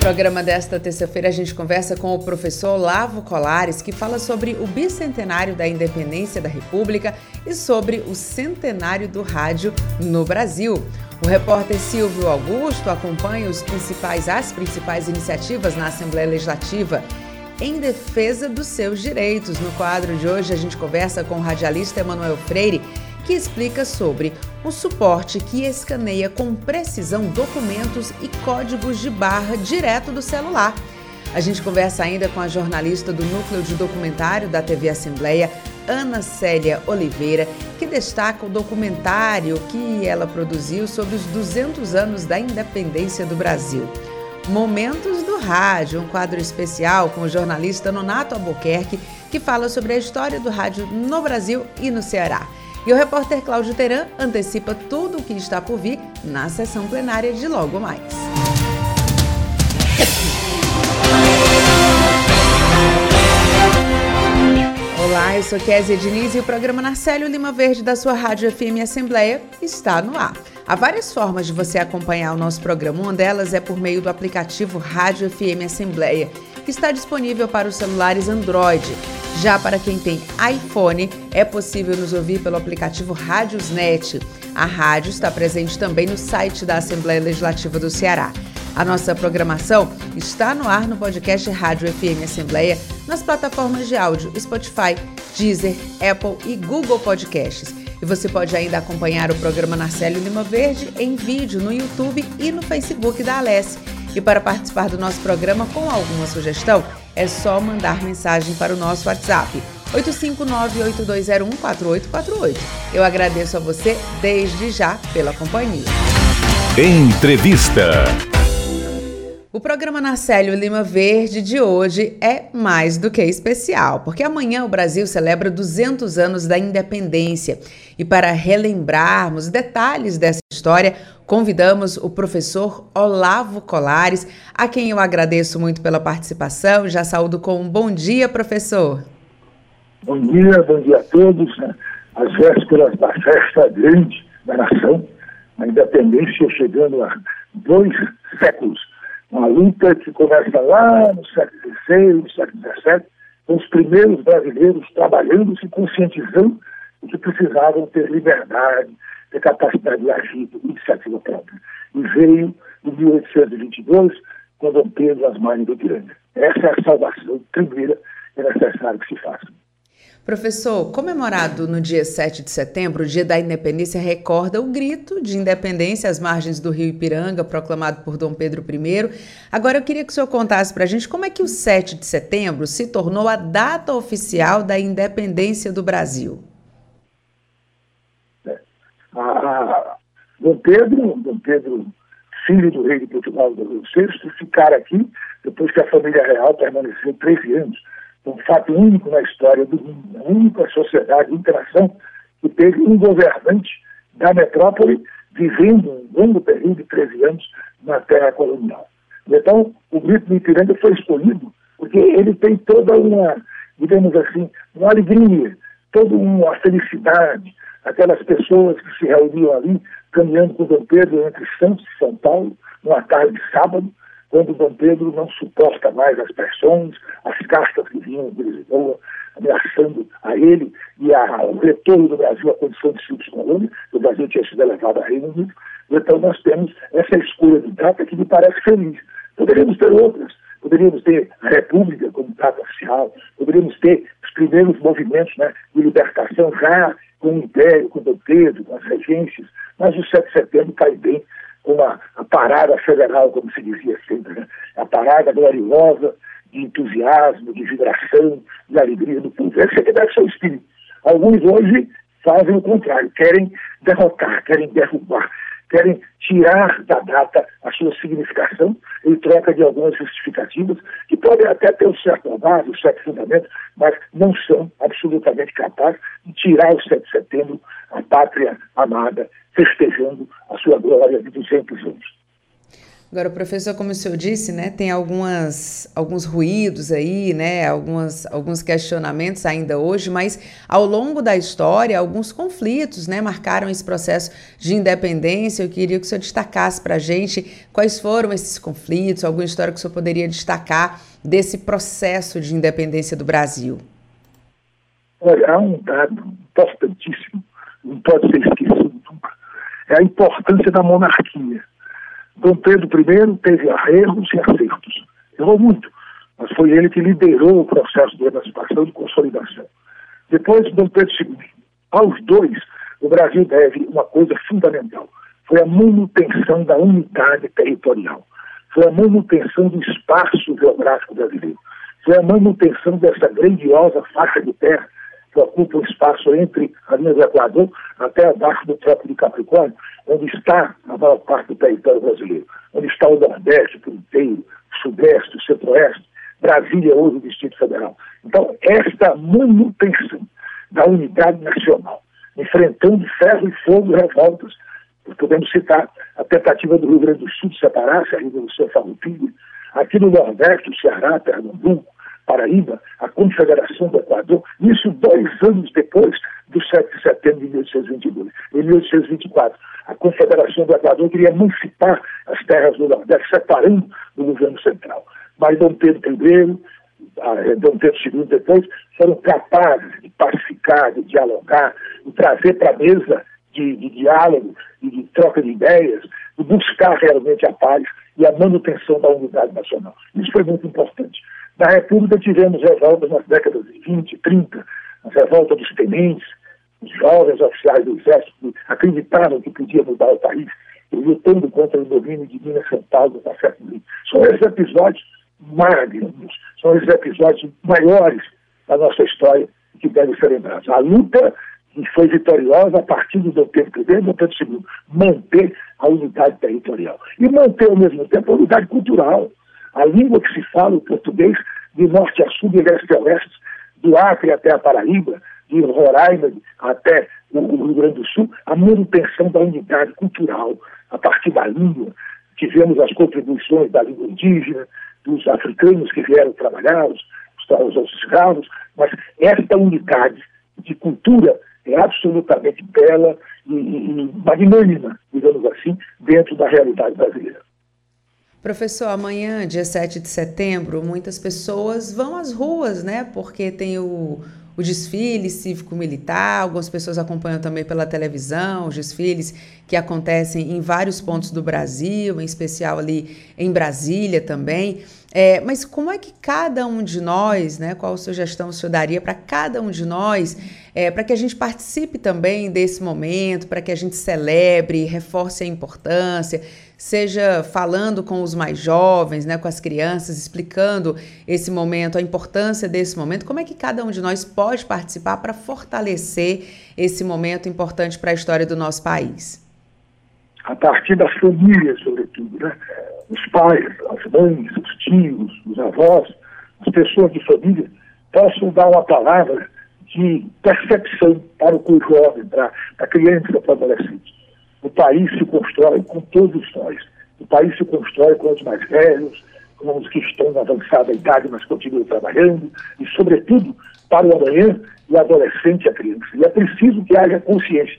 Programa desta terça-feira a gente conversa com o professor Lavo Colares, que fala sobre o bicentenário da independência da República e sobre o centenário do rádio no Brasil. O repórter Silvio Augusto acompanha os principais, as principais iniciativas na Assembleia Legislativa em defesa dos seus direitos. No quadro de hoje, a gente conversa com o radialista Emanuel Freire, que explica sobre o suporte que escaneia com precisão documentos e códigos de barra direto do celular. A gente conversa ainda com a jornalista do Núcleo de Documentário da TV Assembleia, Ana Célia Oliveira, que destaca o documentário que ela produziu sobre os 200 anos da independência do Brasil. Momentos do Rádio, um quadro especial com o jornalista Nonato Albuquerque, que fala sobre a história do rádio no Brasil e no Ceará. E o repórter Cláudio Teran antecipa tudo o que está por vir na sessão plenária de logo mais. Olá, eu sou Kézia Diniz e o programa Narcélio Lima Verde da sua Rádio FM Assembleia está no ar. Há várias formas de você acompanhar o nosso programa. Uma delas é por meio do aplicativo Rádio FM Assembleia, que está disponível para os celulares Android. Já para quem tem iPhone, é possível nos ouvir pelo aplicativo Rádiosnet. A rádio está presente também no site da Assembleia Legislativa do Ceará. A nossa programação está no ar no podcast Rádio FM Assembleia, nas plataformas de áudio Spotify, Deezer, Apple e Google Podcasts. E você pode ainda acompanhar o programa Narcélio Lima Verde em vídeo no YouTube e no Facebook da Alesse. E para participar do nosso programa com alguma sugestão, é só mandar mensagem para o nosso WhatsApp 859-8201-4848. Eu agradeço a você desde já pela companhia. Entrevista. O programa Narcélio Lima Verde de hoje é mais do que especial, porque amanhã o Brasil celebra 200 anos da independência. E para relembrarmos detalhes dessa história, convidamos o professor Olavo Colares, a quem eu agradeço muito pela participação. Já saúdo com um bom dia, professor. Bom dia, bom dia a todos. Né? As vésperas da festa grande da nação, a independência chegando a dois séculos uma luta que começa lá no século XVI, no século XVII, com os primeiros brasileiros trabalhando, se conscientizando de que precisavam ter liberdade, ter capacidade de agir por iniciativa própria. E veio em 1822, com Dom Pedro as margens do Ipiranga. Essa é a salvação primeira é necessário que se faça. Professor, comemorado no dia 7 de setembro, o Dia da Independência recorda o grito de independência às margens do rio Ipiranga, proclamado por Dom Pedro I. Agora eu queria que o senhor contasse para a gente como é que o 7 de setembro se tornou a data oficial da independência do Brasil. É. Dom Pedro, Dom Pedro, filho do rei de Portugal, Dom VI, ficar aqui depois que a família real permaneceu 13 anos um fato único na história do mundo, a única sociedade, interação que teve um governante da metrópole vivendo um longo período de 13 anos na terra colonial. Então, o Grito do Ipiranga foi escolhido porque ele tem toda uma, digamos assim, uma alegria, toda uma felicidade, aquelas pessoas que se reuniam ali, caminhando com Dom Pedro entre Santos e São Paulo, numa tarde de sábado, quando Dom Pedro não suporta mais as pressões, as castas que vinham de Lisboa, ameaçando a ele e a, o retorno do Brasil à condição de simples colônia, o Brasil tinha sido elevado a Reino Unido. Então nós temos essa escolha de data que me parece feliz. Poderíamos ter outras, poderíamos ter a República como data oficial, poderíamos ter os primeiros movimentos né, de libertação já com o Império, com o Dom Pedro, com as regências, mas o 7 de setembro cai bem uma a parada federal, como se dizia sempre, né? a parada gloriosa de entusiasmo, de vibração, de alegria do povo. Esse é que deve ser o espírito. Alguns hoje fazem o contrário, querem derrotar, querem derrubar, querem tirar da data a sua significação em troca de algumas justificativas, que podem até ter um certo base, um certo fundamento, mas não são absolutamente capazes de tirar o 7 de setembro, a pátria amada, festejando a sua glória de 200 anos. Agora, professor, como o senhor disse, né, tem algumas, alguns ruídos aí, né, algumas, alguns questionamentos ainda hoje, mas ao longo da história, alguns conflitos né, marcaram esse processo de independência. Eu queria que o senhor destacasse para a gente quais foram esses conflitos, alguma história que o senhor poderia destacar desse processo de independência do Brasil. Olha, há um dado importantíssimo, não pode ser esquecido nunca, é a importância da monarquia Dom Pedro I teve erros e acertos. Errou muito, mas foi ele que liderou o processo de emancipação e de consolidação. Depois, Dom Pedro II. Aos dois, o Brasil deve uma coisa fundamental. Foi a manutenção da unidade territorial. Foi a manutenção do espaço geográfico brasileiro. Foi a manutenção dessa grandiosa faixa de terra que ocupa o espaço entre a linha do Equador até abaixo do Trópico de Capricórnio, onde está a maior parte do território brasileiro, onde está o Nordeste por inteiro, o Sudeste, o Centro-Oeste, Brasília, hoje o Distrito Federal. Então, esta manutenção da unidade nacional, enfrentando ferro e fogo revoltas, podemos citar a tentativa do Rio Grande do Sul de separar-se, a Revolução Farroupilha, aqui no Nordeste, o Ceará, Pernambuco, Paraíba, a Confederação do Equador, isso dois anos depois do 7 de setembro de 1822. Em 1824, a Confederação do Equador queria emancipar as terras do Nordeste, separando do governo central. Mas Dom Pedro I, eh, Dom Pedro II depois, foram capazes de pacificar, de dialogar, de trazer para a mesa de, de diálogo e de troca de ideias, de buscar realmente a paz e a manutenção da unidade nacional. Isso foi muito importante. Na República tivemos revoltas nas décadas de 20, 30, a revolta dos tenentes, os jovens oficiais do Exército acreditaram que podia mudar o país, lutando contra o domínio de Minas São no século. São esses episódios magnos, são esses episódios maiores da nossa história que devem ser lembrados. A luta que foi vitoriosa a partir do Dom Pedro I e do Pedro II, manter a unidade territorial. E manter, ao mesmo tempo, a unidade cultural. A língua que se fala, o português, de norte a sul, de leste a oeste, do Acre até a Paraíba, de Roraima até o Rio Grande do Sul, a manutenção da unidade cultural a partir da língua. Tivemos as contribuições da língua indígena, dos africanos que vieram trabalhar, os, os, os escravos, mas esta unidade de cultura é absolutamente bela e, e magnânima, digamos assim, dentro da realidade brasileira. Professor, amanhã, dia 7 de setembro, muitas pessoas vão às ruas, né? Porque tem o, o desfile cívico-militar, algumas pessoas acompanham também pela televisão os desfiles que acontecem em vários pontos do Brasil, em especial ali em Brasília também. É, mas como é que cada um de nós, né, qual sugestão o senhor daria para cada um de nós, é, para que a gente participe também desse momento, para que a gente celebre, reforce a importância, seja falando com os mais jovens, né, com as crianças, explicando esse momento, a importância desse momento, como é que cada um de nós pode participar para fortalecer esse momento importante para a história do nosso país? A partir das famílias, sobretudo, né? os pais, as mães, os tios, os avós, as pessoas de família possam dar uma palavra de percepção para o jovem, para a criança, para o adolescente. O país se constrói com todos nós. O país se constrói com os mais velhos, com os que estão na avançada idade, mas continuam trabalhando, e, sobretudo, para o amanhã, o adolescente e a criança. E é preciso que haja consciência.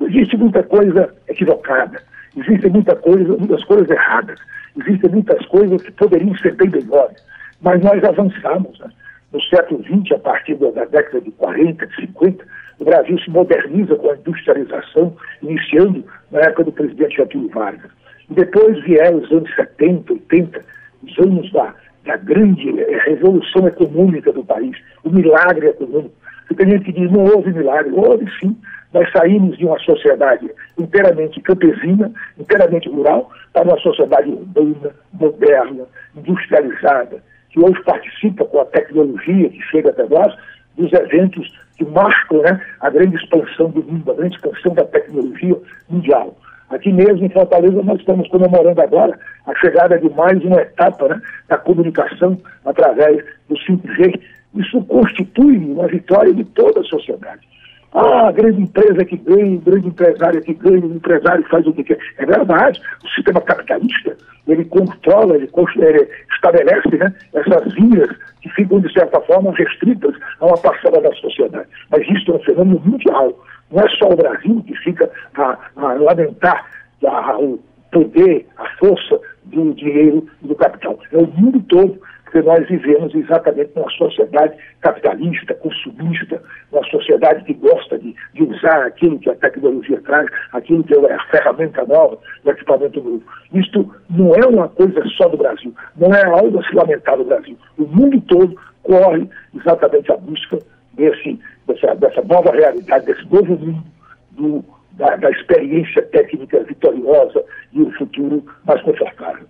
Existe muita coisa equivocada, existe muita coisa, muitas coisas erradas. Existem muitas coisas que poderiam ser bem melhores, mas nós avançamos. Né? No século XX, a partir da década de 40, de 50, o Brasil se moderniza com a industrialização, iniciando na época do presidente Getúlio Vargas. E depois vieram os anos 70, 80, os anos da, da grande eh, revolução econômica do país, o milagre econômico. Tem gente que diz, não houve milagre. Houve sim. Nós saímos de uma sociedade inteiramente campesina, inteiramente rural, para uma sociedade urbana, moderna, industrializada, que hoje participa com a tecnologia que chega até nós, dos eventos que marcam né, a grande expansão do mundo, a grande expansão da tecnologia mundial. Aqui mesmo em Fortaleza nós estamos comemorando agora a chegada de mais uma etapa né, da comunicação através do 5G. Isso constitui uma vitória de toda a sociedade. Ah, grande empresa que ganha, grande empresário que ganha, o empresário faz o que quer. É verdade, o sistema capitalista, ele controla, ele, ele estabelece né, essas vias que ficam, de certa forma, restritas a uma parcela da sociedade. Mas isso é um fenômeno mundial. Não é só o Brasil que fica a, a lamentar a, o poder, a força do dinheiro e do capital. É o mundo todo porque nós vivemos exatamente numa sociedade capitalista, consumista, uma sociedade que gosta de, de usar aquilo que a tecnologia traz, aquilo que é a ferramenta nova, o equipamento novo. Isto não é uma coisa só do Brasil, não é algo a se lamentar do Brasil. O mundo todo corre exatamente à busca desse, dessa, dessa nova realidade, desse novo mundo, do, da, da experiência técnica vitoriosa e o futuro mais confortável.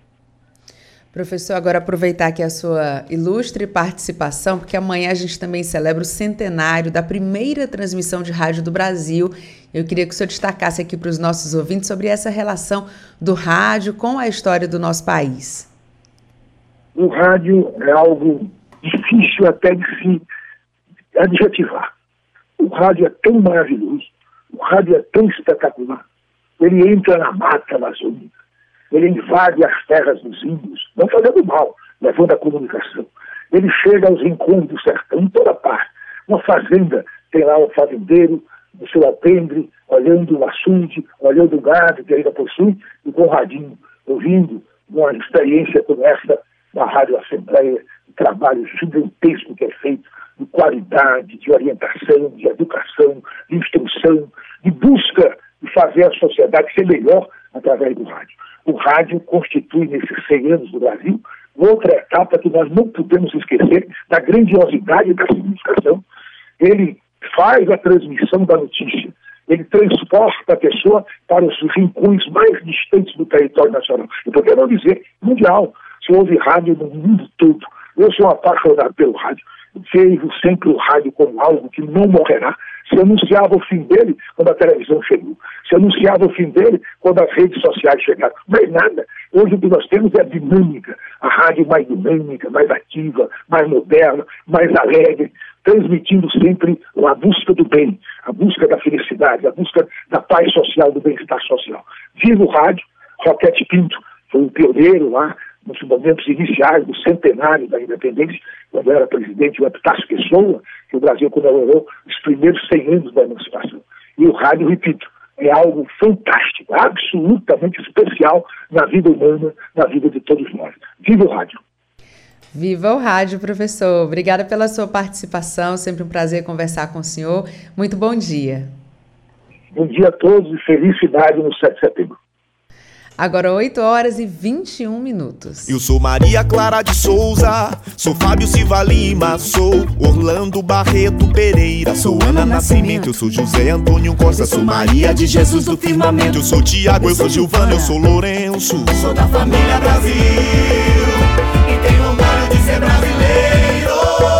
Professor, agora aproveitar aqui a sua ilustre participação, porque amanhã a gente também celebra o centenário da primeira transmissão de rádio do Brasil. Eu queria que o senhor destacasse aqui para os nossos ouvintes sobre essa relação do rádio com a história do nosso país. O rádio é algo difícil até de se adjetivar. O rádio é tão maravilhoso, o rádio é tão espetacular. Ele entra na mata amazônica ele invade as terras dos índios, não fazendo mal, levando a comunicação. Ele chega aos rincões do sertão, em toda parte. Uma fazenda, tem lá um fazendeiro, no seu alpendre, olhando o açude, olhando o gado que ainda possui, e com o radinho, ouvindo uma experiência como essa da Rádio Assembleia, um trabalho gigantesco que é feito de qualidade, de orientação, de educação, de instrução, de busca de fazer a sociedade ser melhor através do rádio o rádio constitui, nesses 100 anos do Brasil, outra etapa que nós não podemos esquecer da grandiosidade da significação. Ele faz a transmissão da notícia, ele transporta a pessoa para os rincões mais distantes do território nacional. E por que não dizer mundial? Se houve rádio no mundo todo. Eu sou apaixonado pelo rádio. Vejo sempre o rádio como algo que não morrerá, se anunciava o fim dele quando a televisão chegou. Se anunciava o fim dele quando as redes sociais chegaram. Mais nada. Hoje o que nós temos é a dinâmica. A rádio mais dinâmica, mais ativa, mais moderna, mais alegre, transmitindo sempre a busca do bem, a busca da felicidade, a busca da paz social, do bem-estar social. Viva o rádio, Roquete Pinto foi um pioneiro lá nos momentos iniciais do centenário da independência, quando era presidente o Epitácio Pessoa, que o Brasil comemorou os primeiros 100 anos da emancipação. E o rádio, repito, é algo fantástico, absolutamente especial na vida humana, na vida de todos nós. Viva o rádio! Viva o rádio, professor. Obrigada pela sua participação. Sempre um prazer conversar com o senhor. Muito bom dia. Bom dia a todos e felicidade no 7 de setembro. Agora 8 horas e 21 minutos. Eu sou Maria Clara de Souza, sou Fábio Silva Lima, sou Orlando Barreto Pereira, sou Ana Nascimento, eu sou José Antônio Costa, sou Maria de Jesus do Firmamento, eu sou Tiago, eu sou Gilvana, eu sou Lourenço, sou da família Brasil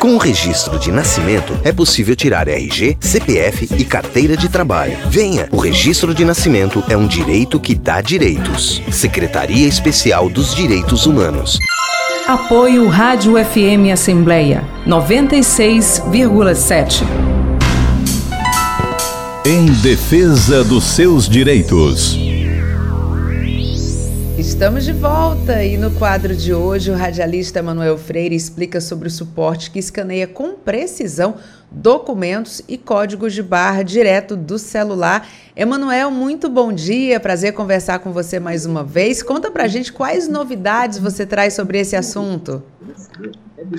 Com o registro de nascimento, é possível tirar RG, CPF e carteira de trabalho. Venha! O registro de nascimento é um direito que dá direitos. Secretaria Especial dos Direitos Humanos. Apoio Rádio FM Assembleia 96,7. Em defesa dos seus direitos. Estamos de volta e no quadro de hoje o radialista Manuel Freire explica sobre o suporte que escaneia com precisão documentos e códigos de barra direto do celular. Emanuel, muito bom dia, prazer conversar com você mais uma vez. Conta pra gente quais novidades você traz sobre esse assunto.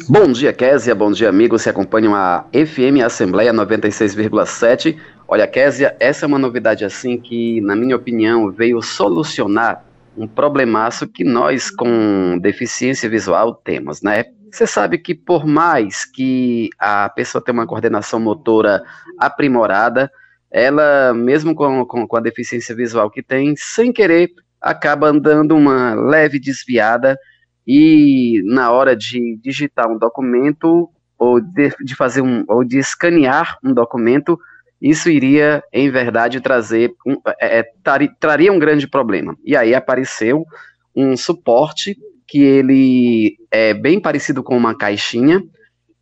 Bom dia, Késia, bom dia, amigos que acompanham a FM Assembleia 96,7. Olha, Késia, essa é uma novidade assim que, na minha opinião, veio solucionar um problemaço que nós com deficiência visual temos, né? Você sabe que por mais que a pessoa tenha uma coordenação motora aprimorada, ela, mesmo com, com, com a deficiência visual que tem, sem querer, acaba dando uma leve desviada e na hora de digitar um documento ou de, de fazer um ou de escanear um documento, isso iria, em verdade, trazer é, é traria um grande problema. E aí apareceu um suporte que ele é bem parecido com uma caixinha.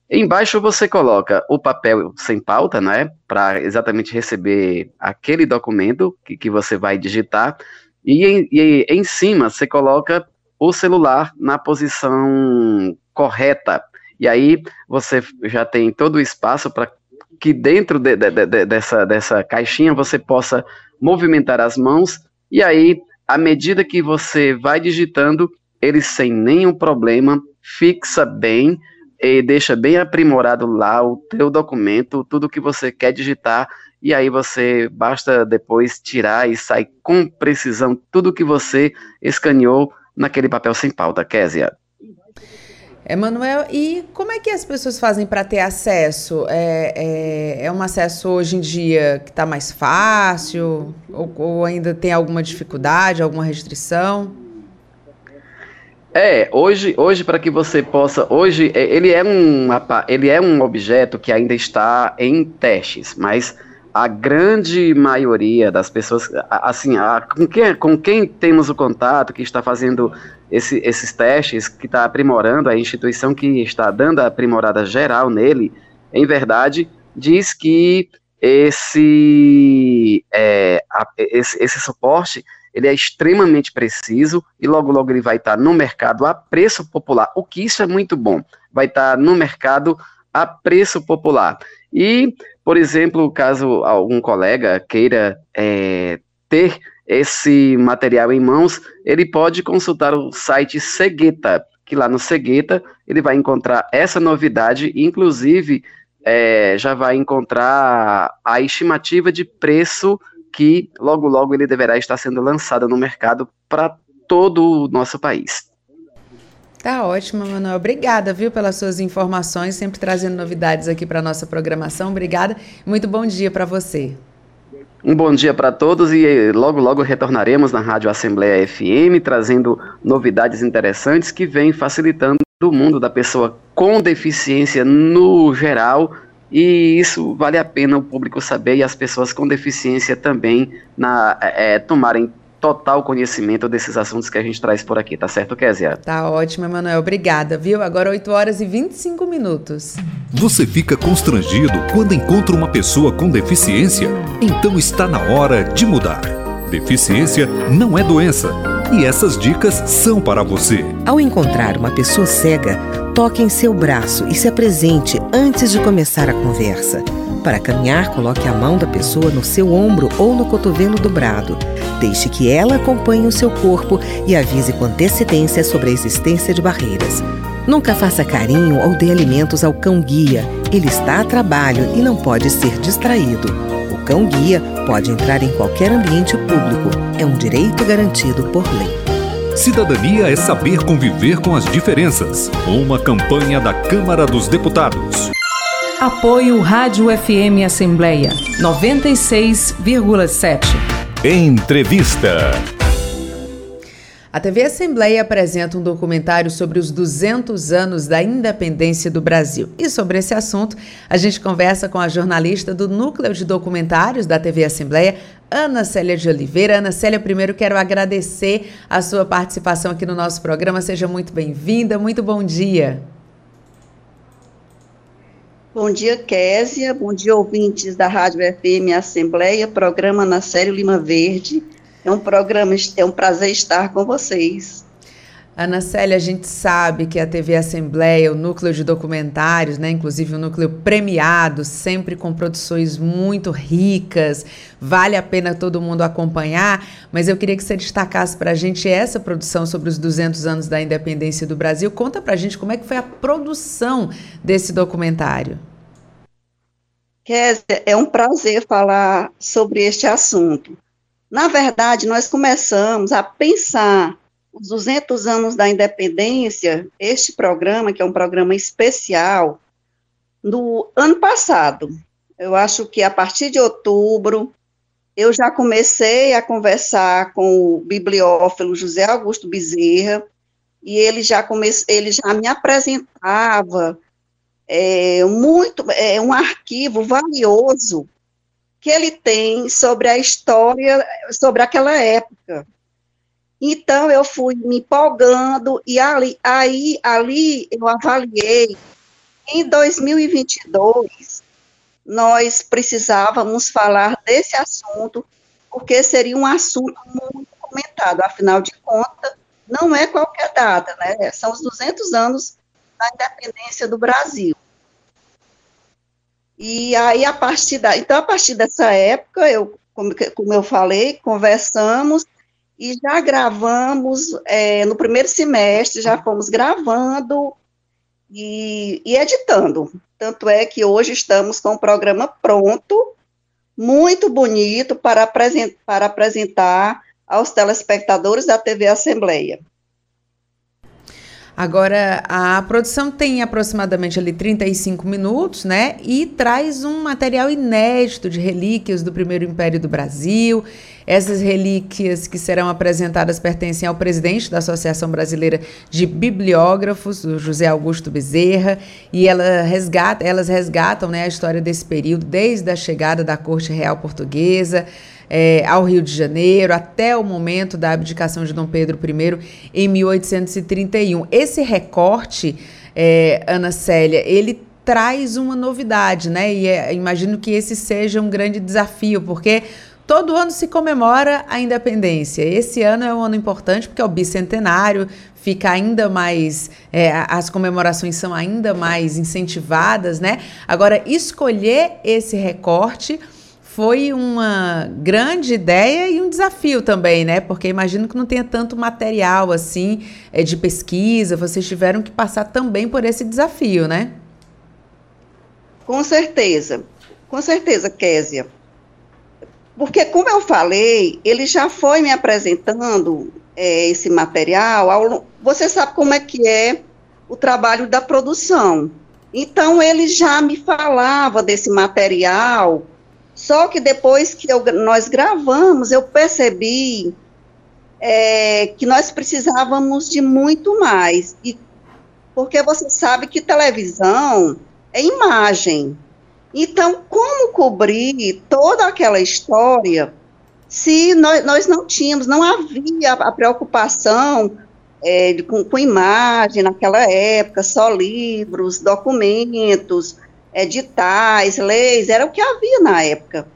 Embaixo você coloca o papel sem pauta, né, para exatamente receber aquele documento que, que você vai digitar. E em, e em cima você coloca o celular na posição correta. E aí você já tem todo o espaço para que dentro de, de, de, dessa, dessa caixinha você possa movimentar as mãos. E aí, à medida que você vai digitando, ele sem nenhum problema fixa bem e deixa bem aprimorado lá o teu documento, tudo que você quer digitar, e aí você basta depois tirar e sair com precisão tudo que você escaneou naquele papel sem pauta, Késia. Emanuel, e como é que as pessoas fazem para ter acesso? É, é, é, um acesso hoje em dia que está mais fácil? Ou, ou, ainda tem alguma dificuldade, alguma restrição? É, hoje, hoje para que você possa, hoje é, ele é um ele é um objeto que ainda está em testes, mas a grande maioria das pessoas, assim, a, com, quem, com quem temos o contato, que está fazendo esse, esses testes, que está aprimorando, a instituição que está dando a aprimorada geral nele, em verdade, diz que esse, é, a, esse, esse suporte ele é extremamente preciso e logo logo ele vai estar no mercado a preço popular, o que isso é muito bom, vai estar no mercado a preço popular. E por exemplo, caso algum colega queira é, ter esse material em mãos, ele pode consultar o site Segueta, que lá no Segueta ele vai encontrar essa novidade, inclusive é, já vai encontrar a estimativa de preço que logo logo ele deverá estar sendo lançado no mercado para todo o nosso país. Tá ótimo, Manuel. Obrigada, viu, pelas suas informações, sempre trazendo novidades aqui para nossa programação. Obrigada. Muito bom dia para você. Um bom dia para todos e logo logo retornaremos na Rádio Assembleia FM trazendo novidades interessantes que vêm facilitando o mundo da pessoa com deficiência no geral e isso vale a pena o público saber e as pessoas com deficiência também na, é, tomarem total conhecimento desses assuntos que a gente traz por aqui, tá certo, Kézia? Tá ótimo, Emanuel. Obrigada, viu? Agora 8 horas e 25 minutos. Você fica constrangido quando encontra uma pessoa com deficiência? Então está na hora de mudar. Deficiência não é doença. E essas dicas são para você. Ao encontrar uma pessoa cega, toque em seu braço e se apresente antes de começar a conversa. Para caminhar, coloque a mão da pessoa no seu ombro ou no cotovelo dobrado. Deixe que ela acompanhe o seu corpo e avise com antecedência sobre a existência de barreiras. Nunca faça carinho ou dê alimentos ao cão-guia. Ele está a trabalho e não pode ser distraído. O cão-guia pode entrar em qualquer ambiente público. É um direito garantido por lei. Cidadania é saber conviver com as diferenças. Uma campanha da Câmara dos Deputados. Apoio Rádio FM Assembleia 96,7. Entrevista. A TV Assembleia apresenta um documentário sobre os 200 anos da independência do Brasil. E sobre esse assunto, a gente conversa com a jornalista do Núcleo de Documentários da TV Assembleia, Ana Célia de Oliveira. Ana Célia, primeiro quero agradecer a sua participação aqui no nosso programa. Seja muito bem-vinda. Muito bom dia. Bom dia, Késia. Bom dia, ouvintes da Rádio FM Assembleia, programa na série Lima Verde. É um programa, é um prazer estar com vocês. Ana Célia, a gente sabe que a TV Assembleia, o núcleo de documentários, né, inclusive o núcleo premiado, sempre com produções muito ricas, vale a pena todo mundo acompanhar, mas eu queria que você destacasse para a gente essa produção sobre os 200 anos da independência do Brasil. Conta para a gente como é que foi a produção desse documentário. Kézia, é um prazer falar sobre este assunto. Na verdade, nós começamos a pensar os 200 anos da independência, este programa, que é um programa especial, no ano passado. Eu acho que a partir de outubro eu já comecei a conversar com o bibliófilo José Augusto Bezerra e ele já come, ele já me apresentava é, muito é, um arquivo valioso que ele tem sobre a história sobre aquela época. Então eu fui me empolgando e ali, aí ali eu avaliei em 2022 nós precisávamos falar desse assunto, porque seria um assunto muito comentado, afinal de contas, não é qualquer data, né? São os 200 anos da independência do Brasil. E aí, a partir da, então, a partir dessa época, eu, como, como eu falei, conversamos e já gravamos, é, no primeiro semestre, já fomos gravando e, e editando. Tanto é que hoje estamos com o programa pronto, muito bonito, para, para apresentar aos telespectadores da TV Assembleia. Agora, a produção tem aproximadamente ali 35 minutos, né? E traz um material inédito de relíquias do primeiro Império do Brasil. Essas relíquias que serão apresentadas pertencem ao presidente da Associação Brasileira de Bibliógrafos, o José Augusto Bezerra, e ela resgata, elas resgatam né, a história desse período, desde a chegada da Corte Real Portuguesa é, ao Rio de Janeiro, até o momento da abdicação de Dom Pedro I em 1831. Esse recorte, é, Ana Célia, ele traz uma novidade, né? E é, imagino que esse seja um grande desafio, porque todo ano se comemora a independência. Esse ano é um ano importante porque é o bicentenário, fica ainda mais. É, as comemorações são ainda mais incentivadas, né? Agora, escolher esse recorte foi uma grande ideia e um desafio também, né? Porque imagino que não tenha tanto material assim é, de pesquisa, vocês tiveram que passar também por esse desafio, né? Com certeza, com certeza, Késia. Porque, como eu falei, ele já foi me apresentando é, esse material. Você sabe como é que é o trabalho da produção. Então, ele já me falava desse material só que depois que eu, nós gravamos, eu percebi é, que nós precisávamos de muito mais. E, porque você sabe que televisão é imagem. Então, como cobrir toda aquela história se nós, nós não tínhamos, não havia a preocupação é, com, com imagem naquela época, só livros, documentos, editais, leis, era o que havia na época.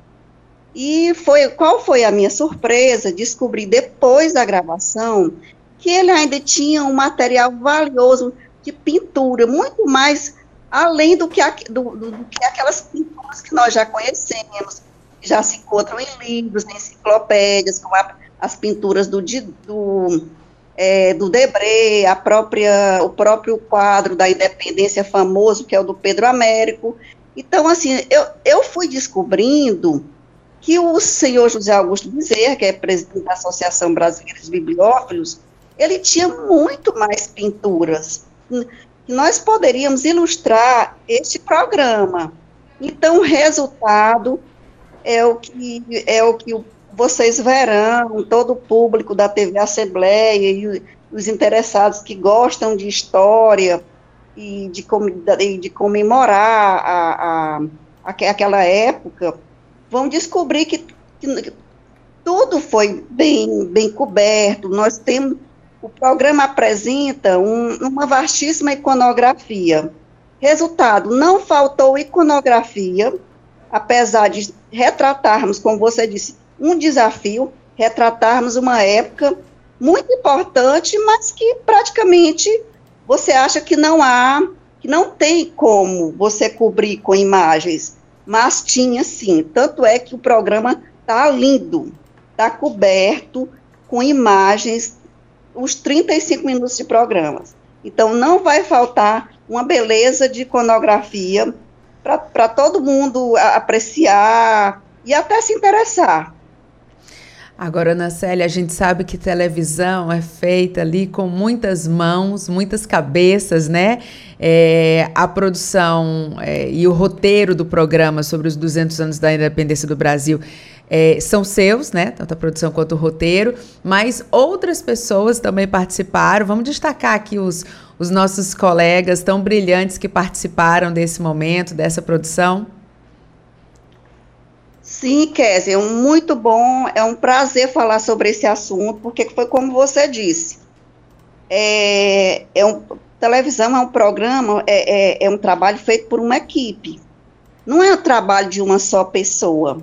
E foi qual foi a minha surpresa? Descobri depois da gravação que ele ainda tinha um material valioso de pintura, muito mais além do que, do, do, do que aquelas pinturas que nós já conhecemos, que já se encontram em livros, em enciclopédias, como a, as pinturas do, do é, do Debré, a própria, o próprio quadro da independência famoso, que é o do Pedro Américo. Então, assim, eu, eu fui descobrindo que o senhor José Augusto Bezerra, que é presidente da Associação Brasileira de Bibliófilos, ele tinha muito mais pinturas nós poderíamos ilustrar este programa. Então, o resultado é o que é o que o vocês verão, todo o público da TV Assembleia e os interessados que gostam de história e de, de comemorar a, a, aquela época, vão descobrir que, que tudo foi bem, bem coberto. Nós temos, o programa apresenta um, uma vastíssima iconografia. Resultado, não faltou iconografia, apesar de retratarmos, como você disse, um desafio, retratarmos uma época muito importante, mas que praticamente você acha que não há, que não tem como você cobrir com imagens, mas tinha sim. Tanto é que o programa está lindo, está coberto com imagens, os 35 minutos de programas. Então, não vai faltar uma beleza de iconografia para todo mundo apreciar e até se interessar. Agora, Ana Célia, a gente sabe que televisão é feita ali com muitas mãos, muitas cabeças, né? É, a produção é, e o roteiro do programa sobre os 200 anos da independência do Brasil é, são seus, né? Tanto a produção quanto o roteiro, mas outras pessoas também participaram. Vamos destacar aqui os, os nossos colegas tão brilhantes que participaram desse momento, dessa produção. Sim, Kézia, é muito bom, é um prazer falar sobre esse assunto, porque foi como você disse. É, é um, televisão é um programa, é, é, é um trabalho feito por uma equipe. Não é o trabalho de uma só pessoa.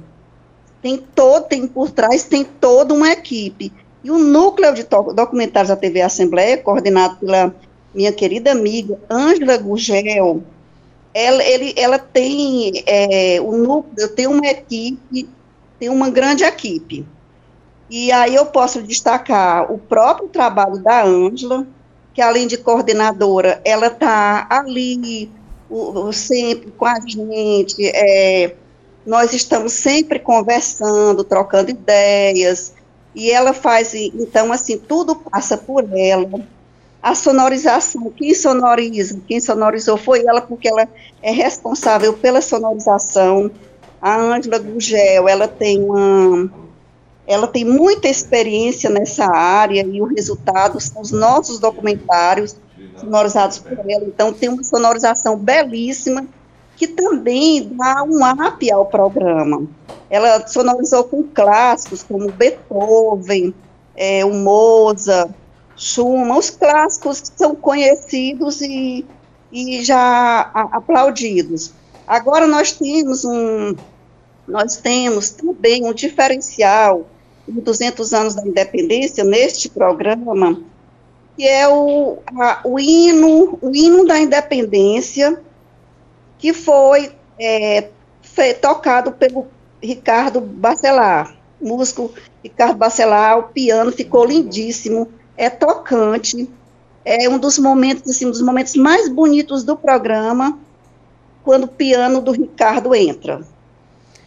Tem todo, tem por trás, tem toda uma equipe. E o núcleo de documentários da TV Assembleia, coordenado pela minha querida amiga Ângela Gugel, ela, ele, ela tem é, o núcleo, tem uma equipe, tem uma grande equipe. E aí eu posso destacar o próprio trabalho da Ângela, que além de coordenadora, ela está ali o, o, sempre com a gente, é, nós estamos sempre conversando, trocando ideias, e ela faz, então, assim, tudo passa por ela, a sonorização, quem sonoriza, quem sonorizou foi ela, porque ela é responsável pela sonorização. A Ângela Gugel, ela tem uma, ela tem muita experiência nessa área e o resultado são os nossos documentários sonorizados por ela. Então tem uma sonorização belíssima que também dá um up ao programa. Ela sonorizou com clássicos como Beethoven, é, o Mozart, Schumann, os clássicos que são conhecidos e, e já aplaudidos. Agora nós temos um, nós temos também um diferencial em 200 anos da independência neste programa, que é o, a, o hino, o hino da independência, que foi, é, foi tocado pelo Ricardo Bacelar, músico Ricardo Bacelar, o piano ficou lindíssimo, é tocante, é um dos momentos, assim, um dos momentos mais bonitos do programa, quando o piano do Ricardo entra,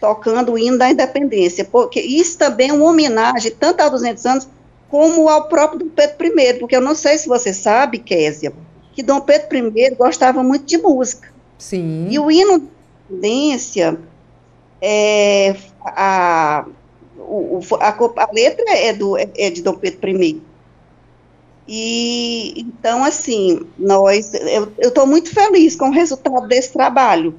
tocando o hino da independência, porque isso também é uma homenagem, tanto aos 200 anos, como ao próprio Dom Pedro I, porque eu não sei se você sabe, Késia, que Dom Pedro I gostava muito de música. Sim. E o hino da independência, é, a, a, a, letra é, do, é de Dom Pedro I, e então, assim, nós, eu estou muito feliz com o resultado desse trabalho.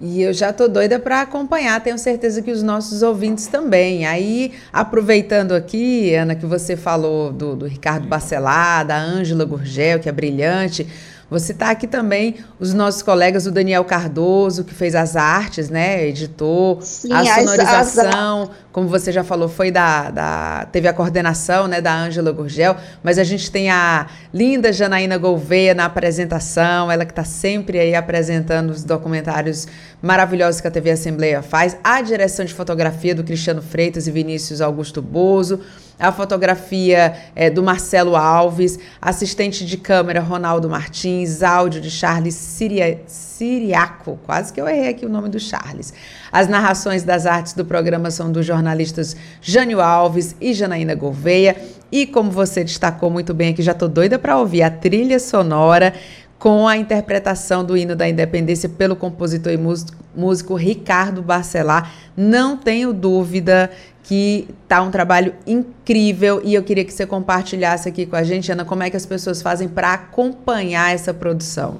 E eu já tô doida para acompanhar, tenho certeza que os nossos ouvintes também. Aí, aproveitando aqui, Ana, que você falou do, do Ricardo Bacelar, da Ângela Gurgel, que é brilhante. Vou citar aqui também os nossos colegas, o Daniel Cardoso, que fez as artes, né? Editor, Sim, a sonorização, as, as... como você já falou, foi da, da. Teve a coordenação né, da Ângela Gurgel, mas a gente tem a linda Janaína Gouveia na apresentação, ela que está sempre aí apresentando os documentários maravilhosos que a TV Assembleia faz, a direção de fotografia do Cristiano Freitas e Vinícius Augusto Bozo a fotografia é, do Marcelo Alves, assistente de câmera Ronaldo Martins, áudio de Charles Siria, Siriaco, quase que eu errei aqui o nome do Charles. As narrações das artes do programa são dos jornalistas Jânio Alves e Janaína Gouveia. E como você destacou muito bem aqui, já estou doida para ouvir a trilha sonora com a interpretação do hino da independência pelo compositor e músico, músico Ricardo Barcelar. Não tenho dúvida que tá um trabalho incrível e eu queria que você compartilhasse aqui com a gente, Ana, como é que as pessoas fazem para acompanhar essa produção.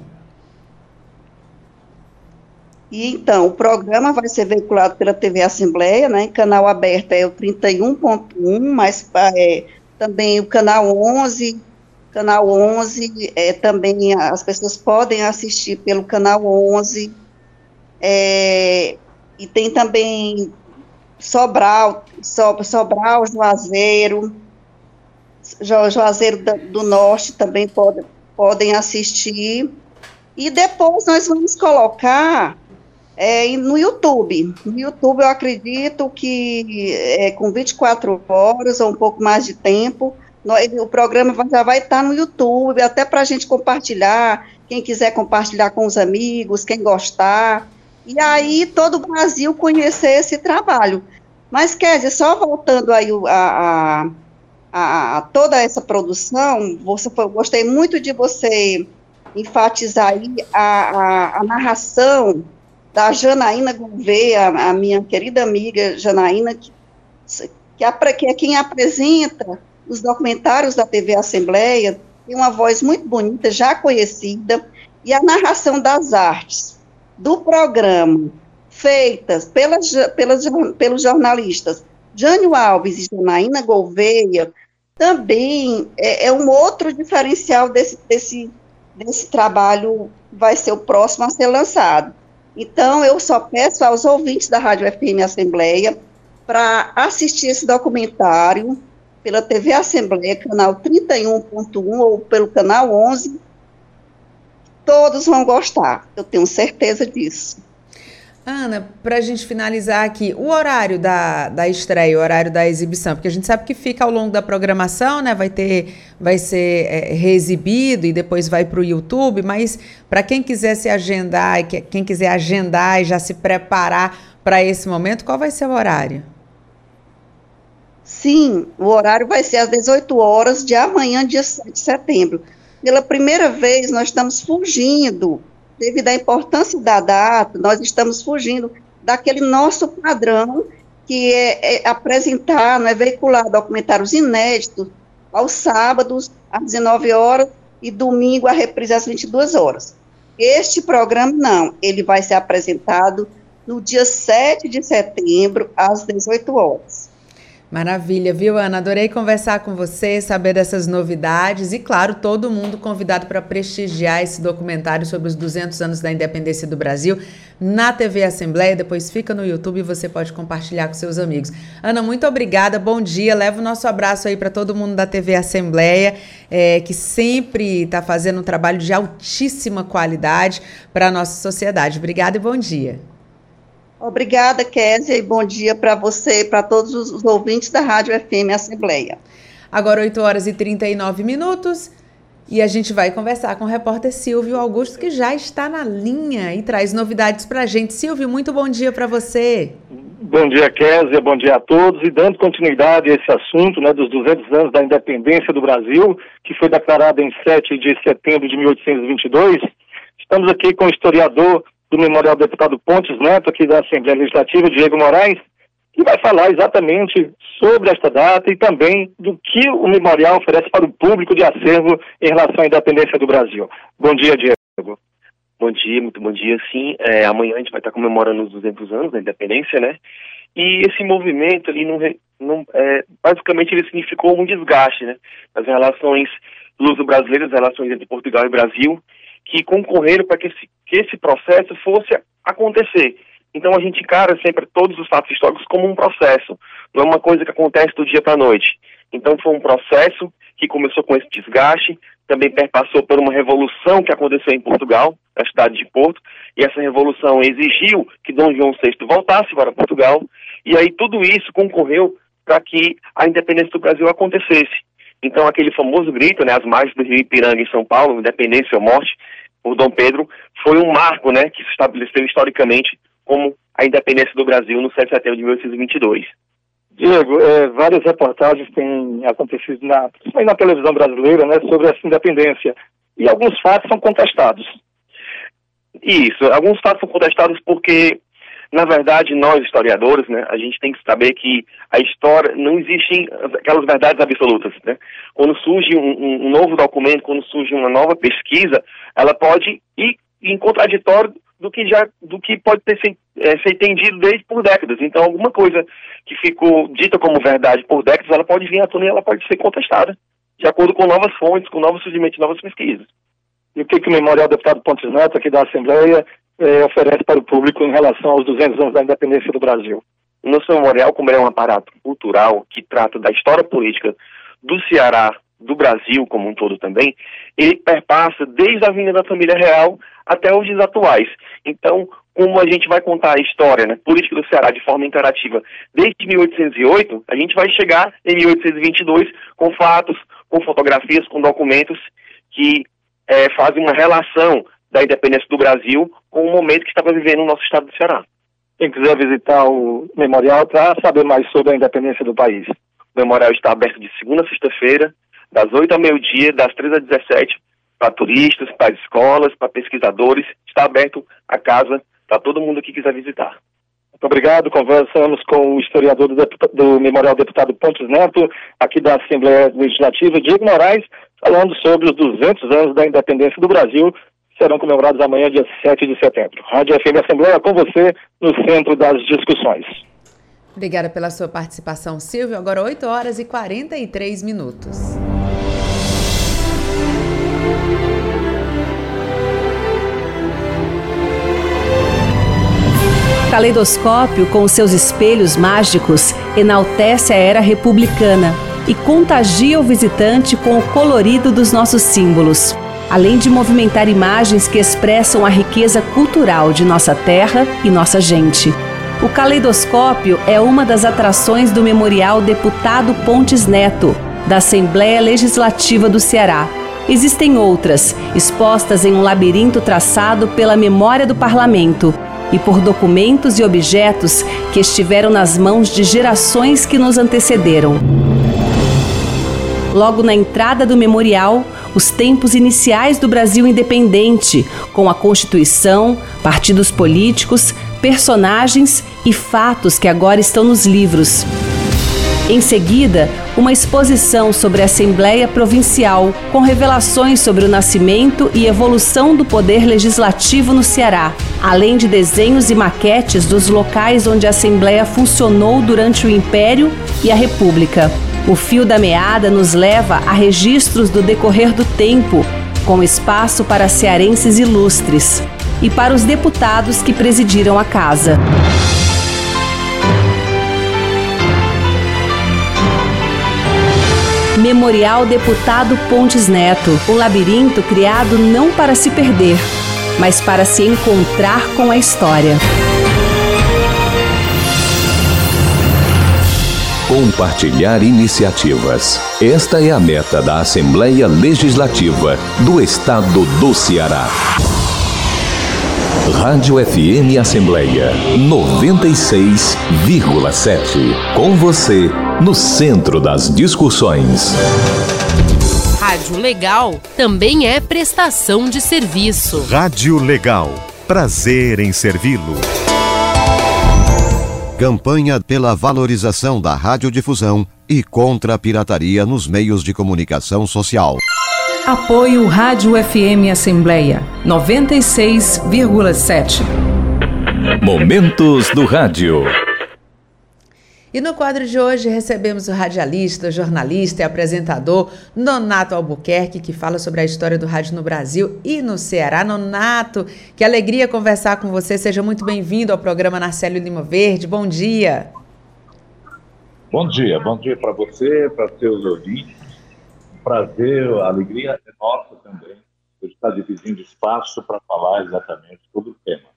E então, o programa vai ser veiculado pela TV Assembleia, né, canal aberto é o 31.1, mas é, também o canal 11, canal 11, é, também as pessoas podem assistir pelo canal 11, é, e tem também Sobral, so, Sobral, Juazeiro, Juazeiro do Norte também pode, podem assistir. E depois nós vamos colocar é, no YouTube. No YouTube eu acredito que é, com 24 horas ou um pouco mais de tempo, nós, o programa já vai estar no YouTube, até para a gente compartilhar, quem quiser compartilhar com os amigos, quem gostar. E aí todo o Brasil conhecer esse trabalho. Mas, Kézia, só voltando aí a, a, a, toda essa produção, você foi, gostei muito de você enfatizar aí a, a, a narração da Janaína Gouveia, a, minha querida amiga Janaína, que, que é quem apresenta os documentários da TV Assembleia, tem uma voz muito bonita, já conhecida, e a narração das artes do programa, feitas pelas, pelas, pelos jornalistas Jânio Alves e Janaína Gouveia, também é, é, um outro diferencial desse, desse, desse trabalho, vai ser o próximo a ser lançado. Então, eu só peço aos ouvintes da Rádio FM Assembleia para assistir esse documentário pela TV Assembleia, canal 31.1 ou pelo canal 11. Todos vão gostar, eu tenho certeza disso. Ana, para a gente finalizar aqui, o horário da, da estreia, o horário da exibição, porque a gente sabe que fica ao longo da programação, né? Vai ter, vai ser é, reexibido e depois vai para o YouTube, mas para quem quiser se agendar, quem quiser agendar e já se preparar para esse momento, qual vai ser o horário? Sim, o horário vai ser às 18 horas de amanhã, dia 7 de setembro. Pela primeira vez, nós estamos fugindo devido à importância da data, nós estamos fugindo daquele nosso padrão que é, é apresentar, é veicular documentários inéditos aos sábados às 19 horas e domingo a reprise às 22 horas. Este programa não, ele vai ser apresentado no dia 7 de setembro às 18 horas. Maravilha, viu, Ana? Adorei conversar com você, saber dessas novidades e, claro, todo mundo convidado para prestigiar esse documentário sobre os 200 anos da independência do Brasil na TV Assembleia. Depois fica no YouTube e você pode compartilhar com seus amigos. Ana, muito obrigada, bom dia. Leva o nosso abraço aí para todo mundo da TV Assembleia, é, que sempre está fazendo um trabalho de altíssima qualidade para a nossa sociedade. Obrigada e bom dia. Obrigada, Kézia, e bom dia para você e para todos os ouvintes da Rádio FM Assembleia. Agora 8 horas e 39 minutos e a gente vai conversar com o repórter Silvio Augusto, que já está na linha e traz novidades para a gente. Silvio, muito bom dia para você. Bom dia, Kézia, bom dia a todos. E dando continuidade a esse assunto né, dos 200 anos da independência do Brasil, que foi declarada em 7 de setembro de 1822, estamos aqui com o historiador do Memorial Deputado Pontes Neto, aqui da Assembleia Legislativa, Diego Moraes, que vai falar exatamente sobre esta data e também do que o memorial oferece para o público de acervo em relação à independência do Brasil. Bom dia, Diego. Bom dia, muito bom dia. Sim, é, amanhã a gente vai estar comemorando os 200 anos da independência, né? E esse movimento ali, não, não, é, basicamente, ele significou um desgaste, né? Das relações luso-brasileiras, as relações entre Portugal e Brasil, que concorreram para que que esse processo fosse acontecer. Então a gente encara sempre todos os fatos históricos como um processo, não é uma coisa que acontece do dia para a noite. Então foi um processo que começou com esse desgaste, também perpassou por uma revolução que aconteceu em Portugal, na cidade de Porto, e essa revolução exigiu que Dom João VI voltasse para Portugal, e aí tudo isso concorreu para que a independência do Brasil acontecesse. Então, aquele famoso grito, né, as margens do Rio Ipiranga em São Paulo, independência ou morte, por Dom Pedro, foi um marco, né, que se estabeleceu historicamente como a independência do Brasil no 7 de setembro de 1822. Diego, é, várias reportagens têm acontecido na, na televisão brasileira, né, sobre essa independência, e alguns fatos são contestados. Isso, alguns fatos são contestados porque na verdade, nós historiadores, né, a gente tem que saber que a história não existem aquelas verdades absolutas, né? Quando surge um, um novo documento, quando surge uma nova pesquisa, ela pode ir em contraditório do que já do que pode ter ser, é, ser entendido desde por décadas. Então, alguma coisa que ficou dita como verdade por décadas, ela pode vir à tona e ela pode ser contestada, de acordo com novas fontes, com novos surgimentos, novas pesquisas. E o que, que o Memorial Deputado Pontes Neto, aqui da Assembleia, é, oferece para o público em relação aos 200 anos da independência do Brasil. O nosso memorial, como é um aparato cultural que trata da história política do Ceará, do Brasil como um todo também, ele perpassa desde a vinda da família real até os dias atuais. Então, como a gente vai contar a história né, política do Ceará de forma interativa desde 1808, a gente vai chegar em 1822 com fatos, com fotografias, com documentos que é, fazem uma relação da independência do Brasil com o momento que estava vivendo o nosso estado do Ceará. quem quiser visitar o memorial para saber mais sobre a independência do país. O memorial está aberto de segunda a sexta-feira, das 8 ao meio-dia, das 3 às 17, para turistas, para escolas, para pesquisadores. Está aberto a casa para todo mundo que quiser visitar. Muito obrigado. Conversamos com o historiador do, do, Memorial Deputado Pontes Neto, aqui da Assembleia Legislativa, Diego Moraes, falando sobre os 200 anos da independência do Brasil, serão comemorados amanhã, dia 7 de setembro. Rádio FM Assembleia com você no centro das discussões. Obrigada pela sua participação, Silvio. Agora 8 horas e 43 minutos. Caleidoscópio, com seus espelhos mágicos, enaltece a era republicana e contagia o visitante com o colorido dos nossos símbolos além de movimentar imagens que expressam a riqueza cultural de nossa terra e nossa gente. O caleidoscópio é uma das atrações do Memorial Deputado Pontes Neto, da Assembleia Legislativa do Ceará. Existem outras, expostas em um labirinto traçado pela memória do parlamento e por documentos e objetos que estiveram nas mãos de gerações que nos antecederam. Logo na entrada do memorial, os tempos iniciais do Brasil independente, com a Constituição, partidos políticos, personagens e fatos que agora estão nos livros. Em seguida, uma exposição sobre a Assembleia Provincial, com revelações sobre o nascimento e evolução do poder legislativo no Ceará, além de desenhos e maquetes dos locais onde a Assembleia funcionou durante o Império e a República. O fio da meada nos leva a registros do decorrer do tempo, com espaço para cearenses ilustres e para os deputados que presidiram a casa. Memorial Deputado Pontes Neto, o labirinto criado não para se perder, mas para se encontrar com a história. Compartilhar iniciativas. Esta é a meta da Assembleia Legislativa do Estado do Ceará. Rádio FM Assembleia 96,7. Com você, no centro das discussões. Rádio Legal também é prestação de serviço. Rádio Legal. Prazer em servi-lo. Campanha pela valorização da radiodifusão e contra a pirataria nos meios de comunicação social. Apoio Rádio FM Assembleia 96,7. Momentos do Rádio. E no quadro de hoje recebemos o radialista, jornalista e apresentador Nonato Albuquerque, que fala sobre a história do rádio no Brasil e no Ceará. Nonato, que alegria conversar com você. Seja muito bem-vindo ao programa Narcélio Lima Verde. Bom dia. Bom dia, bom dia para você, para seus ouvintes. Prazer, a alegria é nossa também. Eu estar dividindo espaço para falar exatamente sobre o tema.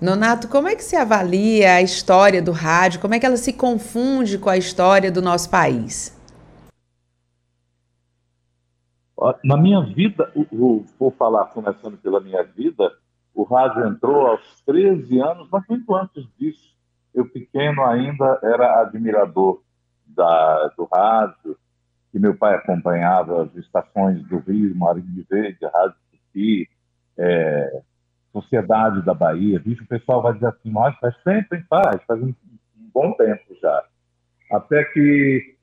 Nonato, como é que se avalia a história do rádio? Como é que ela se confunde com a história do nosso país? Na minha vida, vou falar começando pela minha vida, o rádio entrou aos 13 anos, mas muito antes disso. Eu, pequeno, ainda era admirador da, do rádio, que meu pai acompanhava as estações do Rio, Marinho Verde, Rádio Tupi, é, Sociedade da Bahia, bicho, o pessoal vai dizer assim, nós faz tempo, hein? Faz, faz um, um bom tempo já. Até que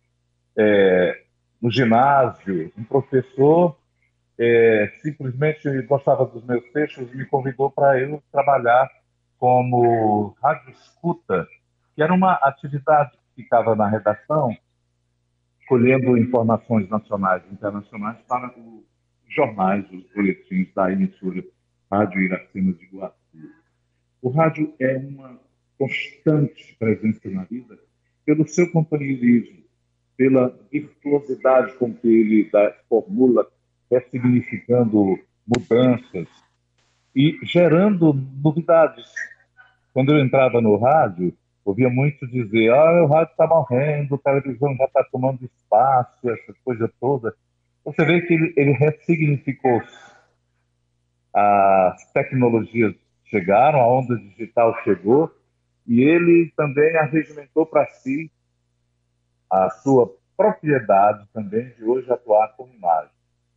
é, no ginásio, um professor é, simplesmente gostava dos meus textos e me convidou para eu trabalhar como rádio escuta, que era uma atividade que ficava na redação, colhendo informações nacionais e internacionais para os jornais, os boletins da emissora Rádio Iracema de Guaçu. O rádio é uma constante presença na vida pelo seu companheirismo, pela virtuosidade com que ele dá, formula, ressignificando mudanças e gerando novidades. Quando eu entrava no rádio, ouvia muito dizer: ah, o rádio está morrendo, a televisão já está tomando espaço, essa coisa toda. Você vê que ele, ele ressignificou as tecnologias chegaram, a onda digital chegou, e ele também arregimentou para si a sua propriedade também de hoje atuar com imagem.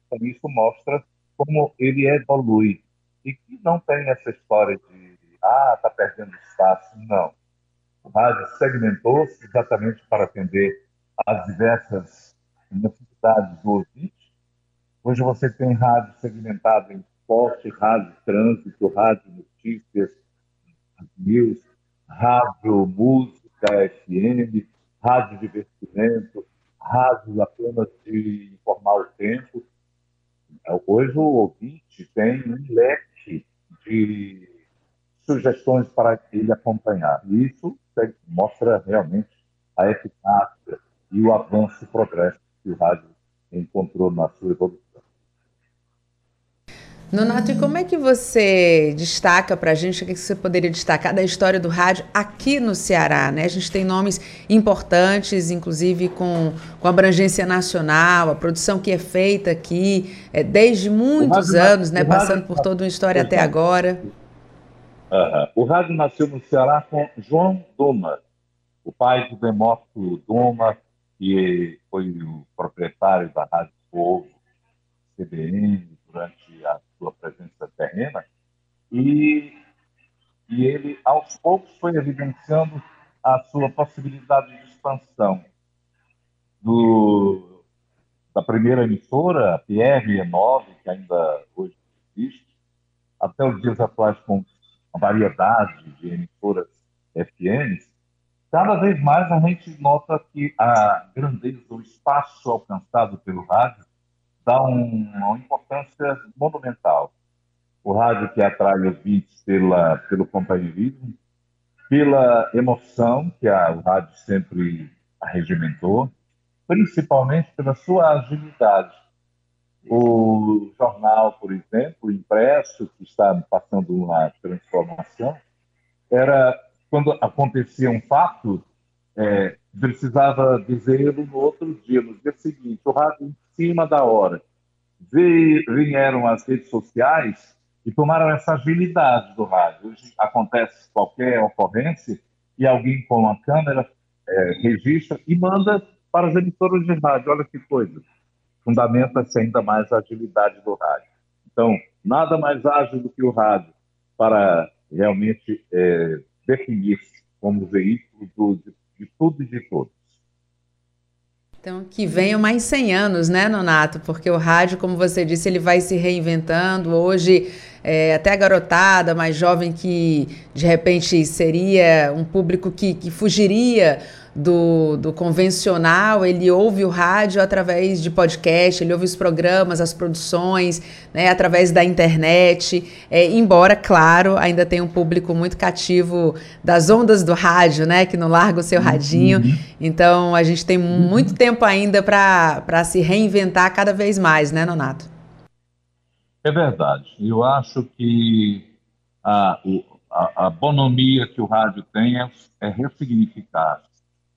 Então, isso mostra como ele evolui e que não tem essa história de ah, está perdendo espaço. Não. Rádio segmentou-se exatamente para atender às diversas necessidades do ouvinte. Hoje você tem rádio segmentado em esporte, rádio trânsito, rádio notícias, news, rádio música FM, rádio divertimento, rádio apenas de informar o tempo. Hoje o ouvinte tem um leque de sugestões para ele acompanhar. Isso mostra realmente a eficácia e o avanço e progresso que o rádio encontrou na sua evolução. Nonato, e como é que você destaca para a gente, o que você poderia destacar da história do rádio aqui no Ceará? Né? A gente tem nomes importantes, inclusive com, com abrangência nacional, a produção que é feita aqui é, desde muitos rádio, anos, né, passando por toda uma história até agora. Uhum. O rádio nasceu no Ceará com João Doma, o pai do Demócrito Doma, que foi o proprietário da Rádio Povo, CBN, durante a sua presença terrena, e, e ele, aos poucos, foi evidenciando a sua possibilidade de expansão. Do, da primeira emissora, a PR9, que ainda hoje existe, até os dias atuais com a variedade de emissoras FMs, cada vez mais a gente nota que a grandeza, o espaço alcançado pelo rádio dá um, uma importância monumental. O rádio que atrai ouvintes pela, pelo companheirismo, pela emoção que a, o rádio sempre arregimentou, principalmente pela sua agilidade. O jornal, por exemplo, impresso, que está passando uma transformação, era quando acontecia um fato, é, precisava dizê-lo no outro dia, no dia seguinte. O rádio em cima da hora. Vieram as redes sociais e tomaram essa agilidade do rádio. Hoje acontece qualquer ocorrência e alguém com uma câmera é, registra e manda para as emissoras de rádio. Olha que coisa. Fundamenta-se ainda mais a agilidade do rádio. Então, nada mais ágil do que o rádio para realmente é, definir-se como veículo do, de, de tudo e de todos. Então, que venham mais 100 anos, né, Nonato? Porque o rádio, como você disse, ele vai se reinventando. Hoje, é, até a garotada mais jovem que, de repente, seria um público que, que fugiria do, do convencional, ele ouve o rádio através de podcast, ele ouve os programas, as produções, né, através da internet, é, embora, claro, ainda tem um público muito cativo das ondas do rádio, né, que não larga o seu uhum. radinho. Uhum. Então, a gente tem uhum. muito tempo ainda para se reinventar cada vez mais, né, Nonato? É verdade. Eu acho que a, a, a bonomia que o rádio tem é, é ressignificar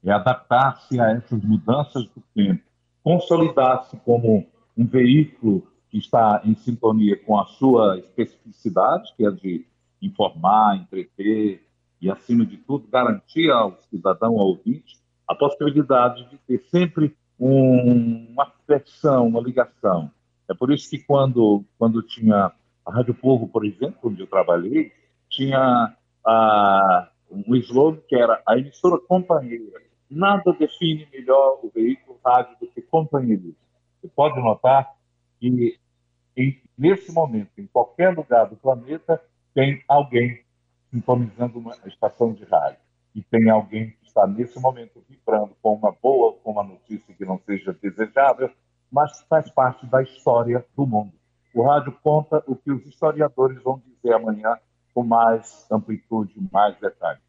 é adaptar-se a essas mudanças do tempo, consolidar-se como um veículo que está em sintonia com a sua especificidade, que é de informar, entreter e, acima de tudo, garantir ao cidadão, ao ouvinte, a possibilidade de ter sempre um, uma afeição, uma ligação. É por isso que quando, quando tinha a Rádio Povo, por exemplo, onde eu trabalhei, tinha a, um slogan que era a emissora companheira, Nada define melhor o veículo rádio do que companheirismo. Você pode notar que, em, nesse momento, em qualquer lugar do planeta, tem alguém sintonizando uma estação de rádio. E tem alguém que está, nesse momento, vibrando com uma boa, com uma notícia que não seja desejável, mas faz parte da história do mundo. O rádio conta o que os historiadores vão dizer amanhã com mais amplitude, mais detalhes.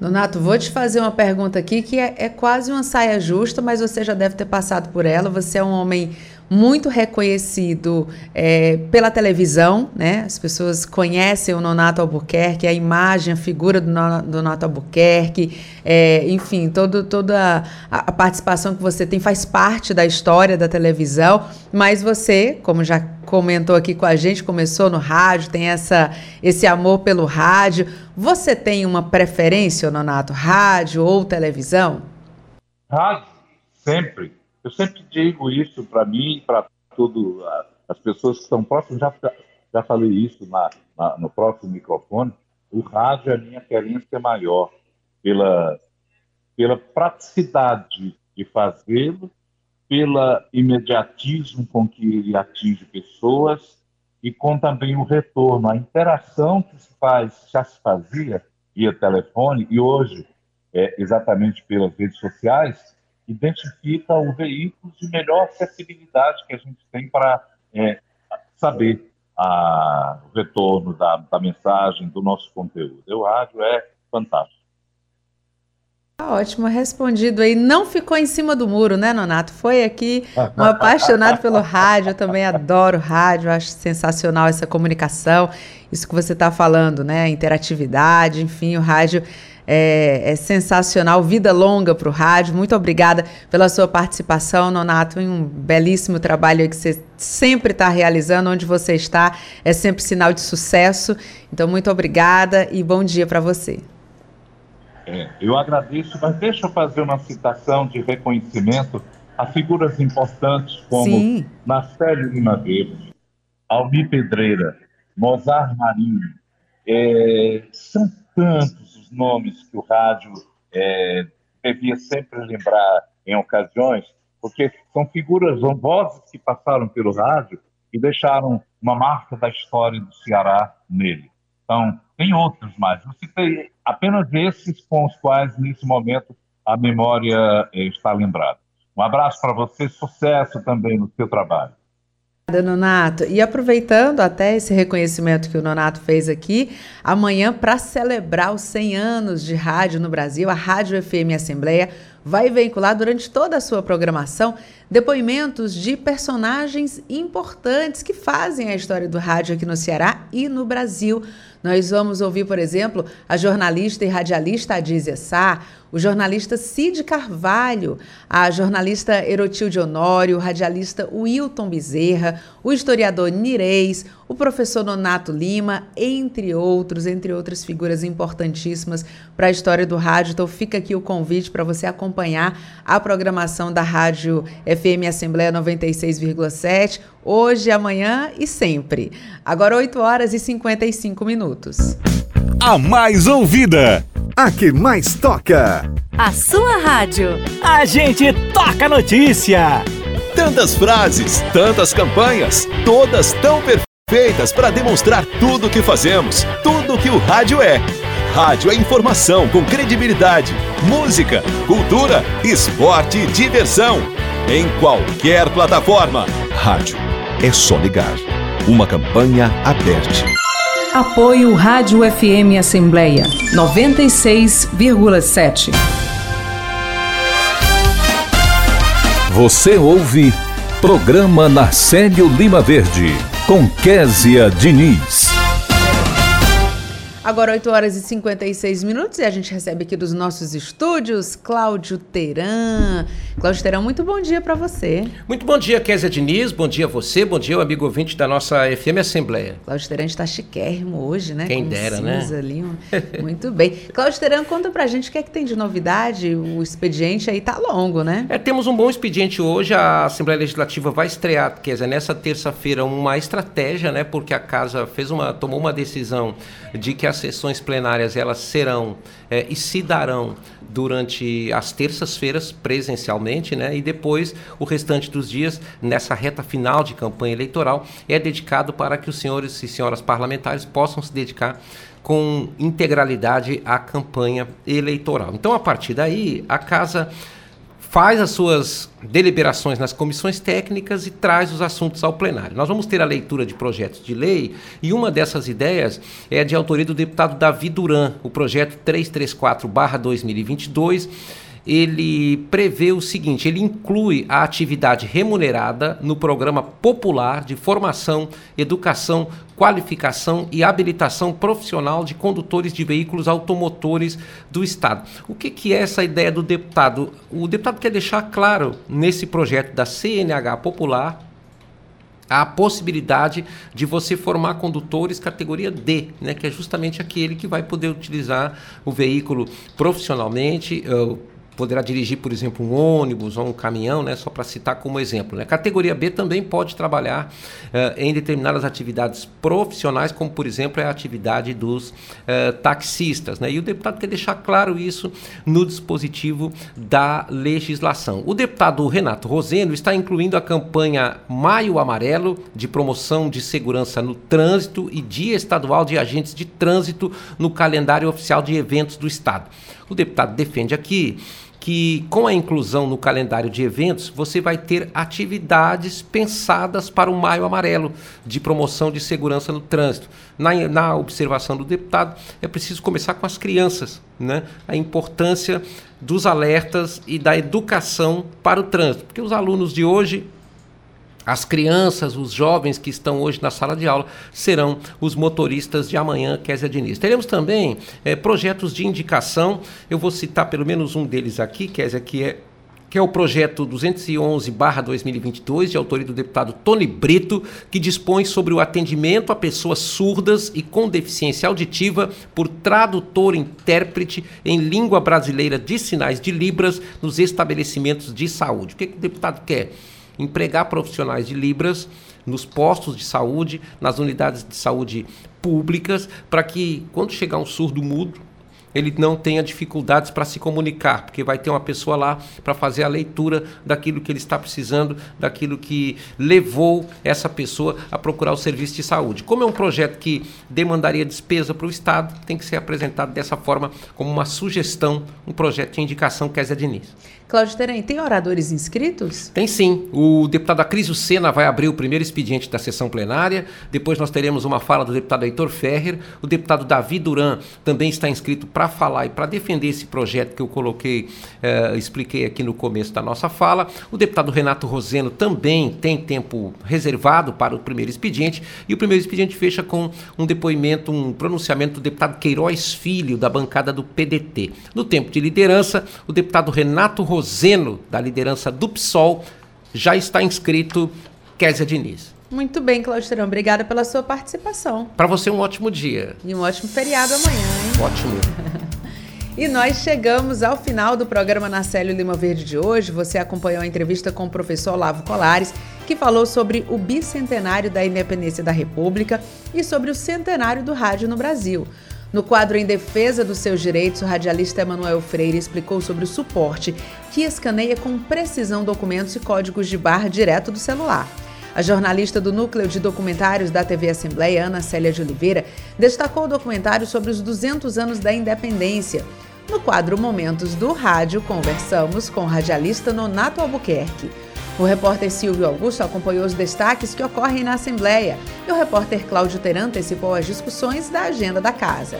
Donato, vou te fazer uma pergunta aqui que é, é, quase uma saia justa, mas você já deve ter passado por ela. Você é um homem muito reconhecido é, pela televisão, né? As pessoas conhecem o Nonato Albuquerque, a imagem, a figura do, Nonato Albuquerque, é, enfim, todo, toda a, a participação que você tem faz parte da história da televisão, mas você, como já comentou aqui com a gente, começou no rádio, tem essa, esse amor pelo rádio. Você tem uma preferência, Nonato, rádio ou televisão? Rádio, sempre eu sempre digo isso para mim e para tudo as pessoas que estão próximas. Já, já falei isso na, na, no próximo microfone. O rádio é a minha querência maior pela, pela praticidade de fazê-lo, pela imediatismo com que ele atinge pessoas e com também o retorno, a interação que se faz, já se fazia via telefone e hoje é, exatamente pelas redes sociais, identifica o veículo de melhor acessibilidade que a gente tem para é, saber a, o retorno da, da mensagem, do nosso conteúdo. O rádio é fantástico. Tá ótimo, respondido aí. Não ficou em cima do muro, né, Nonato? Foi aqui um apaixonado pelo rádio. Eu também adoro rádio, acho sensacional essa comunicação. Isso que você está falando, né? Interatividade, enfim, o rádio é, é sensacional. Vida longa para o rádio. Muito obrigada pela sua participação, Nonato. Um belíssimo trabalho que você sempre está realizando. Onde você está é sempre sinal de sucesso. Então, muito obrigada e bom dia para você. É, eu agradeço, mas deixa eu fazer uma citação de reconhecimento a figuras importantes como Sim. Marcelo Lima Verde, Almi Pedreira, Mozart Marinho. É, são tantos nomes que o rádio é, devia sempre lembrar em ocasiões, porque são figuras, são vozes que passaram pelo rádio e deixaram uma marca da história do Ceará nele. Então, tem outros mais. Eu citei apenas esses com os quais, nesse momento, a memória é, está lembrada. Um abraço para você, sucesso também no seu trabalho. Nonato. E aproveitando até esse reconhecimento que o Nonato fez aqui, amanhã, para celebrar os 100 anos de rádio no Brasil, a Rádio FM Assembleia vai veicular durante toda a sua programação depoimentos de personagens importantes que fazem a história do rádio aqui no Ceará e no Brasil. Nós vamos ouvir, por exemplo, a jornalista e radialista Adízia Sá, o jornalista Cid Carvalho, a jornalista Erotilde Honório, o radialista Wilton Bezerra, o historiador Nireis, o professor Nonato Lima, entre outros, entre outras figuras importantíssimas para a história do rádio. Então fica aqui o convite para você acompanhar a programação da Rádio FM Assembleia 96,7, hoje, amanhã e sempre. Agora 8 horas e 55 minutos. A mais ouvida a que mais toca. A sua rádio. A gente toca notícia. Tantas frases, tantas campanhas, todas tão perfeitas para demonstrar tudo o que fazemos, tudo o que o rádio é. Rádio é informação com credibilidade, música, cultura, esporte e diversão. Em qualquer plataforma. Rádio é só ligar. Uma campanha aberta. Apoio Rádio FM Assembleia 96,7. Você ouve Programa Narcélio Lima Verde com Késia Diniz. Agora 8 horas e 56 minutos e a gente recebe aqui dos nossos estúdios Cláudio Teran. Cláudio Teran, muito bom dia para você. Muito bom dia, Kézia Diniz. Bom dia a você, bom dia, o amigo ouvinte da nossa FM Assembleia. Cláudio Teran está chiquérrimo hoje, né? Quem Com dera, né? Ali. Muito bem. Cláudio Teran, conta pra gente o que é que tem de novidade. O expediente aí tá longo, né? É, temos um bom expediente hoje. A Assembleia Legislativa vai estrear, Kézia, nessa terça-feira, uma estratégia, né? Porque a casa fez uma, tomou uma decisão de que a as sessões plenárias elas serão é, e se darão durante as terças-feiras presencialmente, né? E depois o restante dos dias nessa reta final de campanha eleitoral é dedicado para que os senhores e senhoras parlamentares possam se dedicar com integralidade à campanha eleitoral. Então, a partir daí, a casa faz as suas deliberações nas comissões técnicas e traz os assuntos ao plenário. Nós vamos ter a leitura de projetos de lei e uma dessas ideias é de autoria do deputado Davi Duran, o projeto 334/2022 ele prevê o seguinte: ele inclui a atividade remunerada no programa popular de formação, educação, qualificação e habilitação profissional de condutores de veículos automotores do Estado. O que, que é essa ideia do deputado? O deputado quer deixar claro nesse projeto da CNH Popular a possibilidade de você formar condutores categoria D, né, que é justamente aquele que vai poder utilizar o veículo profissionalmente, uh, poderá dirigir, por exemplo, um ônibus ou um caminhão, né, só para citar como exemplo. Né. Categoria B também pode trabalhar uh, em determinadas atividades profissionais, como, por exemplo, é a atividade dos uh, taxistas. Né, e o deputado quer deixar claro isso no dispositivo da legislação. O deputado Renato Roseno está incluindo a campanha Maio Amarelo, de promoção de segurança no trânsito e Dia Estadual de Agentes de Trânsito no calendário oficial de eventos do Estado. O deputado defende aqui que com a inclusão no calendário de eventos, você vai ter atividades pensadas para o Maio Amarelo, de promoção de segurança no trânsito. Na, na observação do deputado, é preciso começar com as crianças, né? a importância dos alertas e da educação para o trânsito, porque os alunos de hoje as crianças, os jovens que estão hoje na sala de aula serão os motoristas de amanhã, Kézia Diniz. Teremos também é, projetos de indicação, eu vou citar pelo menos um deles aqui, Kézia, que é que é o projeto 211/2022 de autoria do deputado Tony Brito, que dispõe sobre o atendimento a pessoas surdas e com deficiência auditiva por tradutor intérprete em língua brasileira de sinais de libras nos estabelecimentos de saúde. O que, que o deputado quer? Empregar profissionais de Libras nos postos de saúde, nas unidades de saúde públicas, para que quando chegar um surdo mudo, ele não tenha dificuldades para se comunicar, porque vai ter uma pessoa lá para fazer a leitura daquilo que ele está precisando, daquilo que levou essa pessoa a procurar o serviço de saúde. Como é um projeto que demandaria despesa para o Estado, tem que ser apresentado dessa forma como uma sugestão, um projeto de indicação Kézia Diniz. Cláudio Terem, tem oradores inscritos? Tem sim. O deputado Acrisio Sena vai abrir o primeiro expediente da sessão plenária. Depois nós teremos uma fala do deputado Heitor Ferrer. O deputado Davi Duran também está inscrito para falar e para defender esse projeto que eu coloquei, eh, expliquei aqui no começo da nossa fala. O deputado Renato Roseno também tem tempo reservado para o primeiro expediente. E o primeiro expediente fecha com um depoimento, um pronunciamento do deputado Queiroz Filho, da bancada do PDT. No tempo de liderança, o deputado Renato Roseno Roseno, da liderança do PSOL, já está inscrito Kézia Diniz. Muito bem, Cláudio Terão. Obrigada pela sua participação. Para você, um ótimo dia. E um ótimo feriado amanhã, hein? Ótimo. e nós chegamos ao final do programa na Célio Lima Verde de hoje. Você acompanhou a entrevista com o professor Olavo Colares, que falou sobre o bicentenário da independência da República e sobre o centenário do rádio no Brasil. No quadro Em Defesa dos Seus Direitos, o radialista Emanuel Freire explicou sobre o suporte que escaneia com precisão documentos e códigos de barra direto do celular. A jornalista do Núcleo de Documentários da TV Assembleia, Ana Célia de Oliveira, destacou o documentário sobre os 200 anos da independência. No quadro Momentos do Rádio, conversamos com o radialista Nonato Albuquerque. O repórter Silvio Augusto acompanhou os destaques que ocorrem na Assembleia e o repórter Cláudio Teran antecipou as discussões da agenda da casa.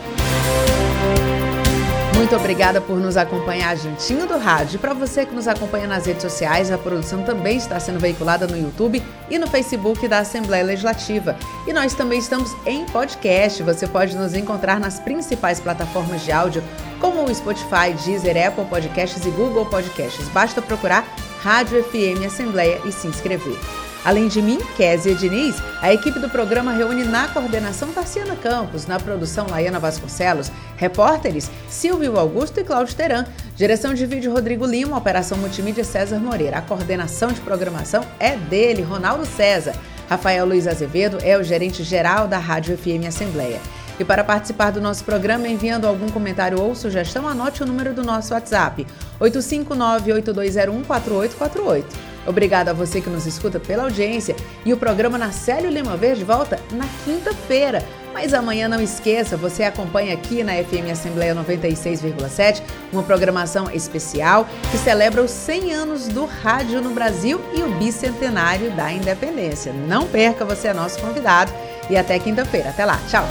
Muito obrigada por nos acompanhar juntinho do rádio. Para você que nos acompanha nas redes sociais, a produção também está sendo veiculada no YouTube e no Facebook da Assembleia Legislativa. E nós também estamos em podcast. Você pode nos encontrar nas principais plataformas de áudio, como o Spotify, Deezer, Apple Podcasts e Google Podcasts. Basta procurar Rádio FM Assembleia e se inscrever. Além de mim, Kézia Diniz, a equipe do programa reúne na coordenação Tarciana Campos, na produção Laiana Vasconcelos, repórteres Silvio Augusto e Cláudio Teran, direção de vídeo Rodrigo Lima, operação multimídia César Moreira. A coordenação de programação é dele, Ronaldo César. Rafael Luiz Azevedo é o gerente geral da Rádio FM Assembleia. E para participar do nosso programa, enviando algum comentário ou sugestão, anote o número do nosso WhatsApp: 859-8201-4848. Obrigada a você que nos escuta pela audiência e o programa na Célio Lima Verde volta na quinta-feira. Mas amanhã não esqueça, você acompanha aqui na FM Assembleia 96,7 uma programação especial que celebra os 100 anos do rádio no Brasil e o bicentenário da independência. Não perca, você é nosso convidado e até quinta-feira. Até lá, tchau!